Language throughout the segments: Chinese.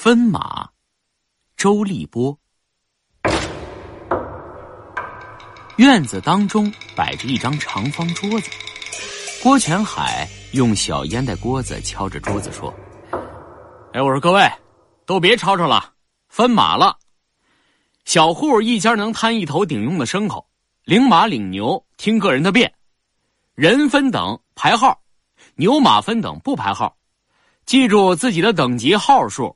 分马，周立波。院子当中摆着一张长方桌子，郭全海用小烟袋锅子敲着桌子说：“哎，我说各位，都别吵吵了，分马了。小户一家能摊一头顶用的牲口，领马领牛听个人的便，人分等排号，牛马分等不排号，记住自己的等级号数。”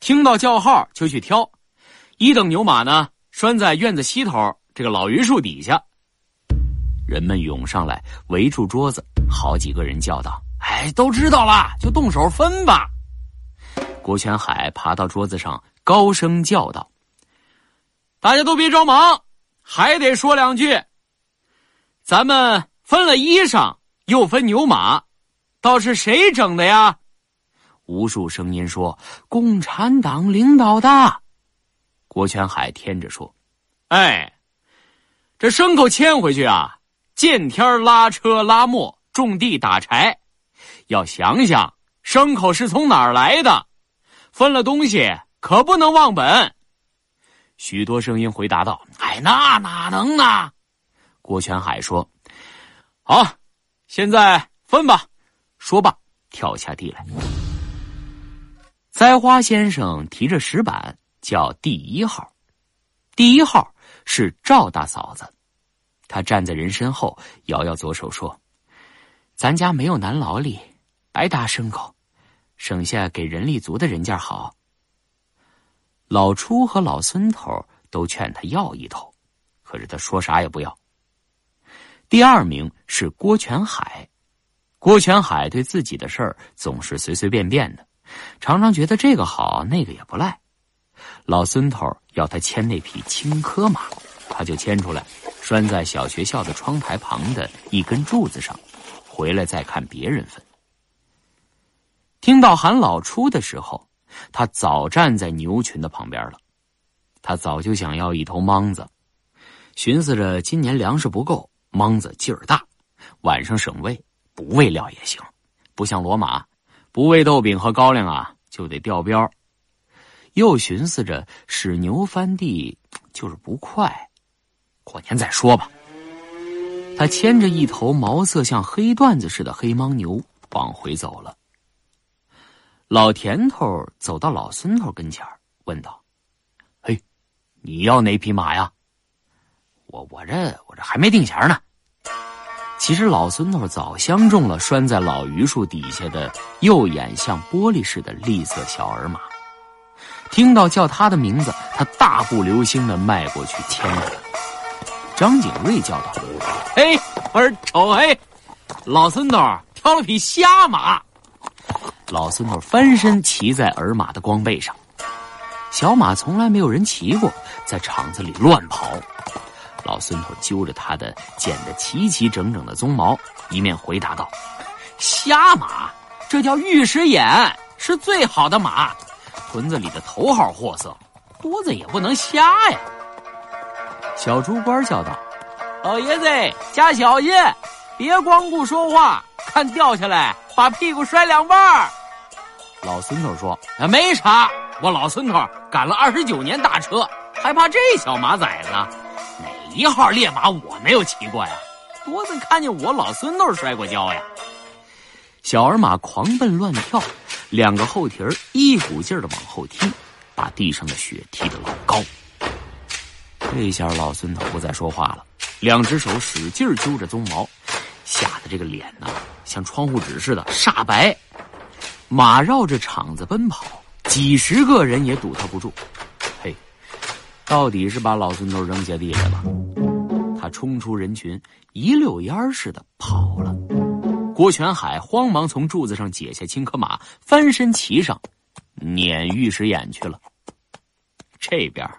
听到叫号就去挑，一等牛马呢拴在院子西头这个老榆树底下。人们涌上来围住桌子，好几个人叫道：“哎，都知道了，就动手分吧。”郭全海爬到桌子上，高声叫道：“大家都别着忙，还得说两句。咱们分了衣裳，又分牛马，倒是谁整的呀？”无数声音说：“共产党领导的。”郭全海添着说：“哎，这牲口牵回去啊，见天拉车拉磨，种地打柴，要想想牲口是从哪儿来的，分了东西可不能忘本。”许多声音回答道：“哎，那哪能呢？”郭全海说：“好，现在分吧。”说罢，跳下地来。栽花先生提着石板叫第一号，第一号是赵大嫂子，她站在人身后，摇摇左手说：“咱家没有男劳力，白搭牲口，省下给人力足的人家好。”老初和老孙头都劝他要一头，可是他说啥也不要。第二名是郭全海，郭全海对自己的事儿总是随随便便的。常常觉得这个好，那个也不赖。老孙头要他牵那匹青稞马，他就牵出来，拴在小学校的窗台旁的一根柱子上，回来再看别人分。听到喊老初的时候，他早站在牛群的旁边了。他早就想要一头莽子，寻思着今年粮食不够，莽子劲儿大，晚上省喂，不喂料也行，不像骡马。不喂豆饼和高粱啊，就得掉膘。又寻思着使牛翻地，就是不快。过年再说吧。他牵着一头毛色像黑缎子似的黑牦牛往回走了。老田头走到老孙头跟前问道：“嘿，你要哪匹马呀？”“我我这我这还没定钱呢。”其实老孙头早相中了拴在老榆树底下的右眼像玻璃似的绿色小儿马，听到叫他的名字，他大步流星的迈过去牵着。张景瑞叫道：“嘿，我说瞅嘿，老孙头挑了匹瞎马。”老孙头翻身骑在儿马的光背上，小马从来没有人骑过，在场子里乱跑。老孙头揪着他的剪得齐齐整整的鬃毛，一面回答道：“瞎马，这叫玉石眼，是最好的马，屯子里的头号货色，多子也不能瞎呀。”小猪官叫道：“老爷子，加小心，别光顾说话，看掉下来把屁股摔两半。”老孙头说：“没啥，我老孙头赶了二十九年大车，还怕这小马崽子？”一号烈马我没有骑过呀，多次看见我老孙头摔过跤呀。小儿马狂奔乱跳，两个后蹄儿一股劲儿的往后踢，把地上的雪踢得老高。这下老孙头不再说话了，两只手使劲揪着鬃毛，吓得这个脸呐像窗户纸似的煞白。马绕着场子奔跑，几十个人也堵他不住。到底是把老孙头扔下地来了，他冲出人群，一溜烟似的跑了。郭全海慌忙从柱子上解下青稞马，翻身骑上，撵玉石眼去了。这边，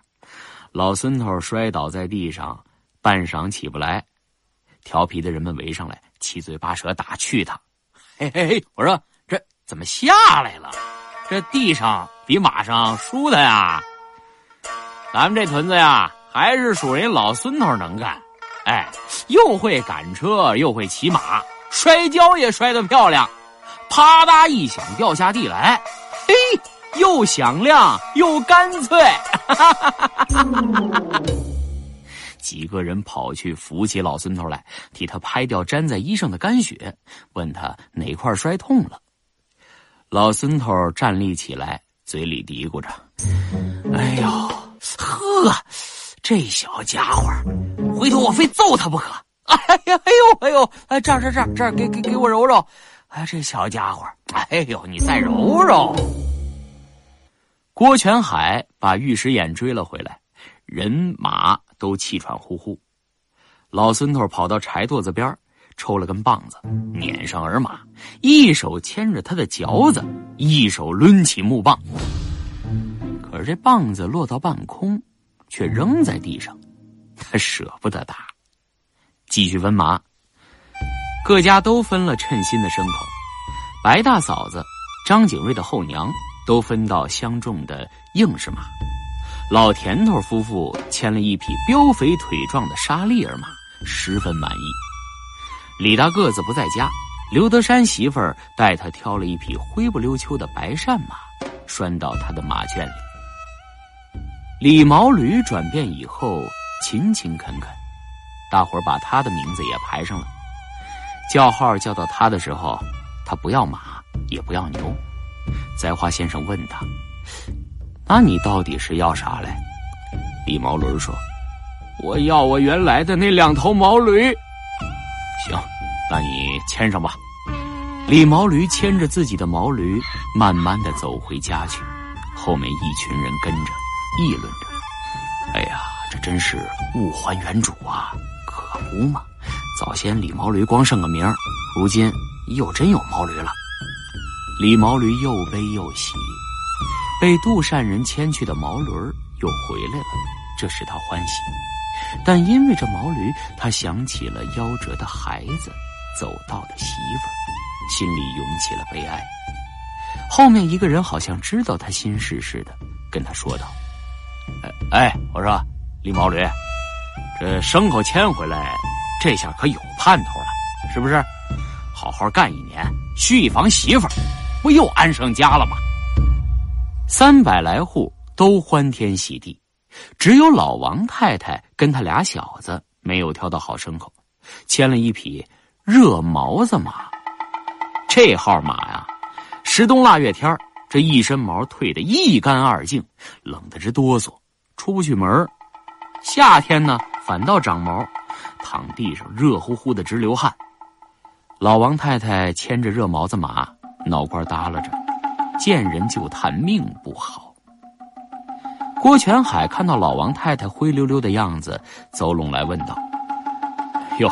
老孙头摔倒在地上，半晌起不来。调皮的人们围上来，七嘴八舌打趣他：“嘿嘿嘿，我说这怎么下来了？这地上比马上舒坦呀。”咱们这屯子呀，还是属人老孙头能干，哎，又会赶车，又会骑马，摔跤也摔得漂亮，啪嗒一响掉下地来，嘿，又响亮又干脆。几个人跑去扶起老孙头来，替他拍掉粘在衣上的干血，问他哪块摔痛了。老孙头站立起来，嘴里嘀咕着：“哎呦，呵，这小家伙，回头我非揍他不可！哎呀，哎呦，哎呦，哎，这这这这，给给给我揉揉！哎，这小家伙，哎呦，你再揉揉！”郭全海把玉石眼追了回来，人马。都气喘呼呼，老孙头跑到柴垛子边抽了根棒子，撵上儿马，一手牵着他的嚼子，一手抡起木棒。可是这棒子落到半空，却扔在地上，他舍不得打。继续分马，各家都分了称心的牲口，白大嫂子、张景瑞的后娘都分到相中的硬实马。老田头夫妇牵了一匹膘肥腿壮的沙利尔马，十分满意。李大个子不在家，刘德山媳妇儿带他挑了一匹灰不溜秋的白扇马，拴到他的马圈里。李毛驴转变以后勤勤恳恳，大伙儿把他的名字也排上了。叫号叫到他的时候，他不要马，也不要牛。栽花先生问他。那你到底是要啥嘞？李毛驴说：“我要我原来的那两头毛驴。”行，那你牵上吧。李毛驴牵着自己的毛驴，慢慢的走回家去。后面一群人跟着，议论着：“哎呀，这真是物还原主啊！可不嘛，早先李毛驴光剩个名儿如今又真有毛驴了。”李毛驴又悲又喜。被杜善人牵去的毛驴又回来了，这使他欢喜。但因为这毛驴，他想起了夭折的孩子，走道的媳妇儿，心里涌起了悲哀。后面一个人好像知道他心事似的，跟他说道：“哎，我说李毛驴，这牲口牵回来，这下可有盼头了，是不是？好好干一年，续一房媳妇儿，不又安上家了吗？”三百来户都欢天喜地，只有老王太太跟他俩小子没有挑到好牲口，牵了一匹热毛子马。这号马呀，十冬腊月天这一身毛褪得一干二净，冷得直哆嗦，出不去门夏天呢，反倒长毛，躺地上热乎乎的直流汗。老王太太牵着热毛子马，脑瓜耷拉着。见人就叹命不好。郭全海看到老王太太灰溜溜的样子，走拢来问道：“哟，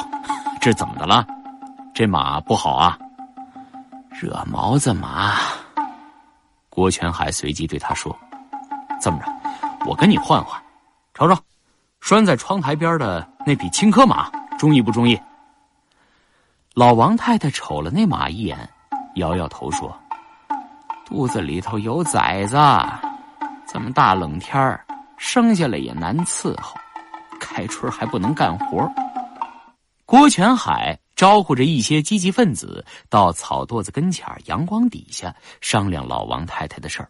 这怎么的了？这马不好啊？”热毛子马。郭全海随即对他说：“这么着，我跟你换换，瞅瞅，拴在窗台边的那匹青稞马，中意不中意？”老王太太瞅了那马一眼，摇摇头说。肚子里头有崽子，这么大冷天儿，生下来也难伺候，开春还不能干活。郭全海招呼着一些积极分子到草垛子跟前阳光底下商量老王太太的事儿。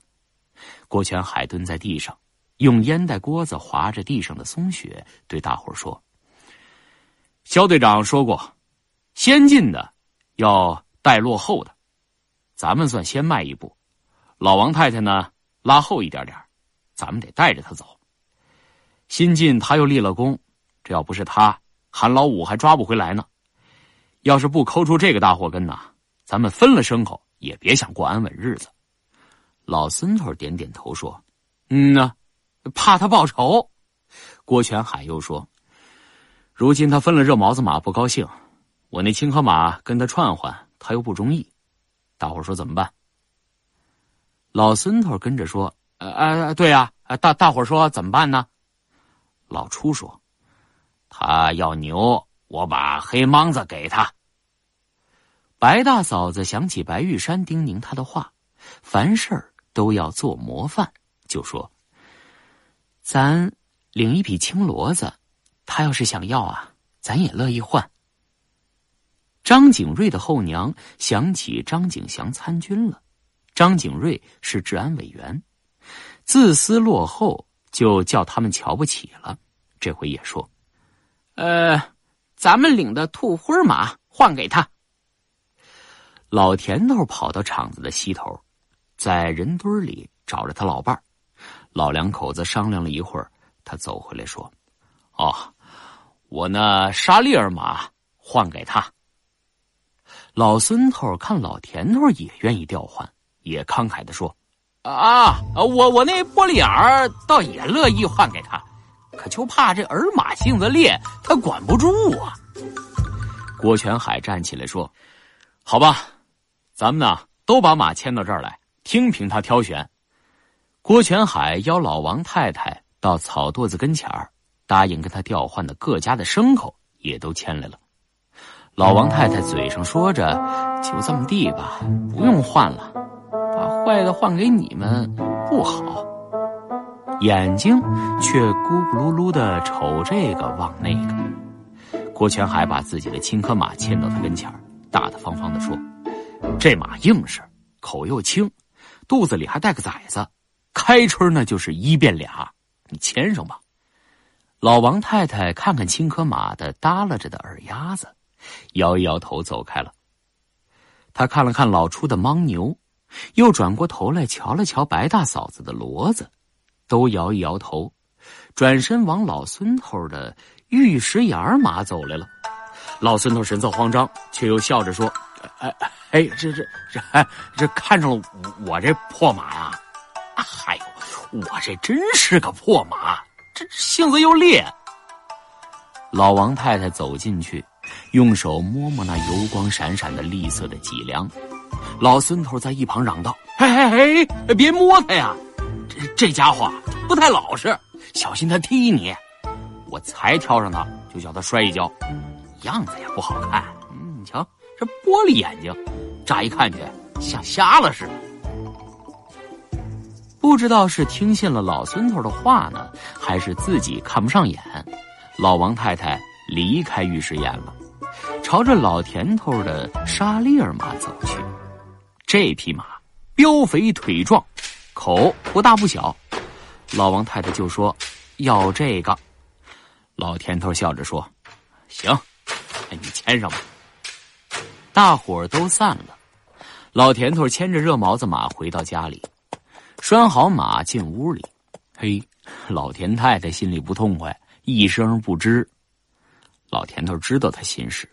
郭全海蹲在地上，用烟袋锅子划着地上的松雪，对大伙说：“肖队长说过，先进的要带落后的，咱们算先迈一步。”老王太太呢，拉后一点点咱们得带着他走。新进他又立了功，这要不是他，韩老五还抓不回来呢。要是不抠出这个大祸根呐，咱们分了牲口也别想过安稳日子。老孙头点点头说：“嗯呐，怕他报仇。”郭全海又说：“如今他分了热毛子马不高兴，我那青稞马跟他串换，他又不中意。大伙说怎么办？”老孙头跟着说：“呃呃，对呀，大大伙说怎么办呢？”老初说：“他要牛，我把黑莽子给他。”白大嫂子想起白玉山叮咛他的话，凡事都要做模范，就说：“咱领一匹青骡子，他要是想要啊，咱也乐意换。”张景瑞的后娘想起张景祥参军了。张景瑞是治安委员，自私落后，就叫他们瞧不起了。这回也说：“呃，咱们领的兔灰马换给他。”老田头跑到场子的西头，在人堆里找着他老伴儿。老两口子商量了一会儿，他走回来说：“哦，我那沙利尔马换给他。”老孙头看老田头也愿意调换，也慷慨的说：“啊，我我那玻璃眼儿倒也乐意换给他，可就怕这儿马性子烈，他管不住啊。”郭全海站起来说：“好吧，咱们呢都把马牵到这儿来，听凭他挑选。”郭全海邀老王太太到草垛子跟前儿，答应跟他调换的各家的牲口也都牵来了。老王太太嘴上说着：“就这么地吧，不用换了，把坏的换给你们不好。”眼睛却咕咕噜噜的瞅这个望那个。郭全海把自己的青稞马牵到他跟前，大大方方的说：“这马硬实，口又轻，肚子里还带个崽子。”开春那就是一变俩，你牵上吧。老王太太看看青稞马的耷拉着的耳丫子，摇一摇头走开了。他看了看老初的牦牛，又转过头来瞧了瞧白大嫂子的骡子，都摇一摇头，转身往老孙头的玉石眼马走来了。老孙头神色慌张，却又笑着说：“哎哎，这这这，这看上了我这破马呀？”哎呦，我这真是个破马，这性子又烈。老王太太走进去，用手摸摸那油光闪闪的栗色的脊梁。老孙头在一旁嚷道：“哎哎哎，别摸他呀！这家伙不太老实，小心他踢你。我才挑上他，就叫他摔一跤，样子也不好看。嗯，你瞧这玻璃眼睛，乍一看去像瞎了似的。”不知道是听信了老孙头的话呢，还是自己看不上眼，老王太太离开御史眼了，朝着老田头的沙利尔马走去。这匹马膘肥腿壮，口不大不小，老王太太就说要这个。老田头笑着说：“行，你牵上吧。”大伙儿都散了，老田头牵着热毛子马回到家里。拴好马进屋里，嘿，老田太太心里不痛快，一声不吱。老田头知道他心事，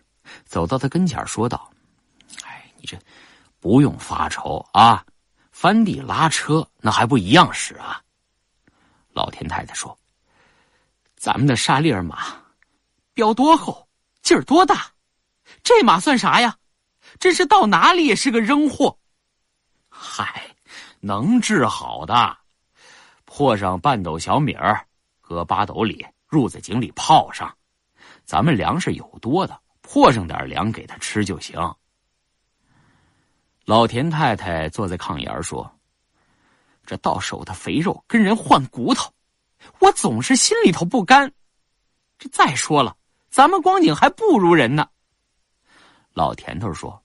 走到他跟前说道：“哎，你这不用发愁啊，翻地拉车那还不一样使啊。”老田太太说：“咱们的沙利尔马，膘多厚，劲儿多大，这马算啥呀？真是到哪里也是个扔货。”嗨。能治好的，破上半斗小米儿，搁八斗里，入在井里泡上。咱们粮食有多的，破上点粮给他吃就行。老田太太坐在炕沿说：“这到手的肥肉跟人换骨头，我总是心里头不甘。这再说了，咱们光景还不如人呢。”老田头说：“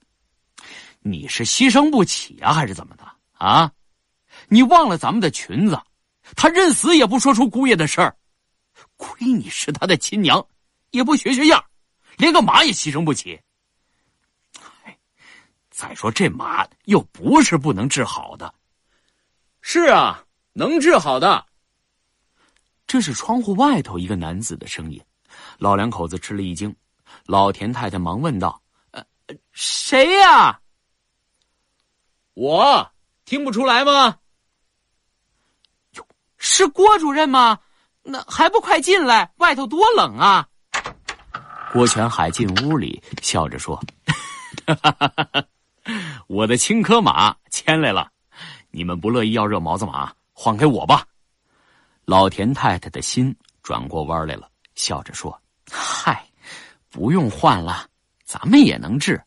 你是牺牲不起啊，还是怎么的啊？”你忘了咱们的裙子，他认死也不说出姑爷的事儿。亏你是他的亲娘，也不学学样，连个马也牺牲不起。再说这马又不是不能治好的。是啊，能治好的。这是窗户外头一个男子的声音，老两口子吃了一惊。老田太太忙问道：“呃，谁呀？我听不出来吗？”是郭主任吗？那还不快进来，外头多冷啊！郭全海进屋里，笑着说：“我的青稞马牵来了，你们不乐意要热毛子马，换给我吧。”老田太太的心转过弯来了，笑着说：“嗨，不用换了，咱们也能治，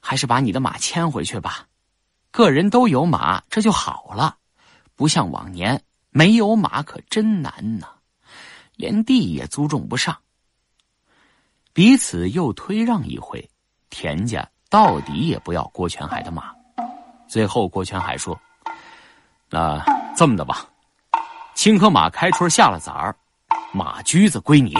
还是把你的马牵回去吧。个人都有马，这就好了，不像往年。”没有马可真难呐，连地也租种不上。彼此又推让一回，田家到底也不要郭全海的马。最后，郭全海说：“那这么的吧，青河马开春下了崽儿，马驹子归你。